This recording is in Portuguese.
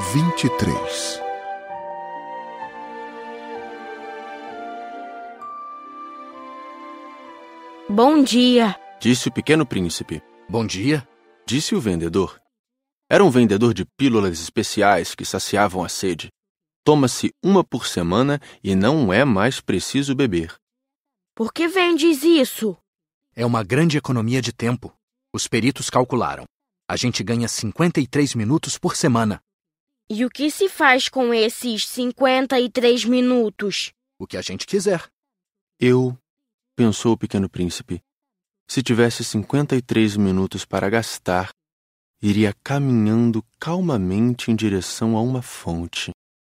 23 Bom dia. Disse o pequeno príncipe. Bom dia. Disse o vendedor. Era um vendedor de pílulas especiais que saciavam a sede. Toma-se uma por semana e não é mais preciso beber. Por que vendes isso? É uma grande economia de tempo. Os peritos calcularam. A gente ganha 53 minutos por semana. E o que se faz com esses 53 minutos? O que a gente quiser. Eu, pensou o pequeno príncipe, se tivesse 53 minutos para gastar, iria caminhando calmamente em direção a uma fonte.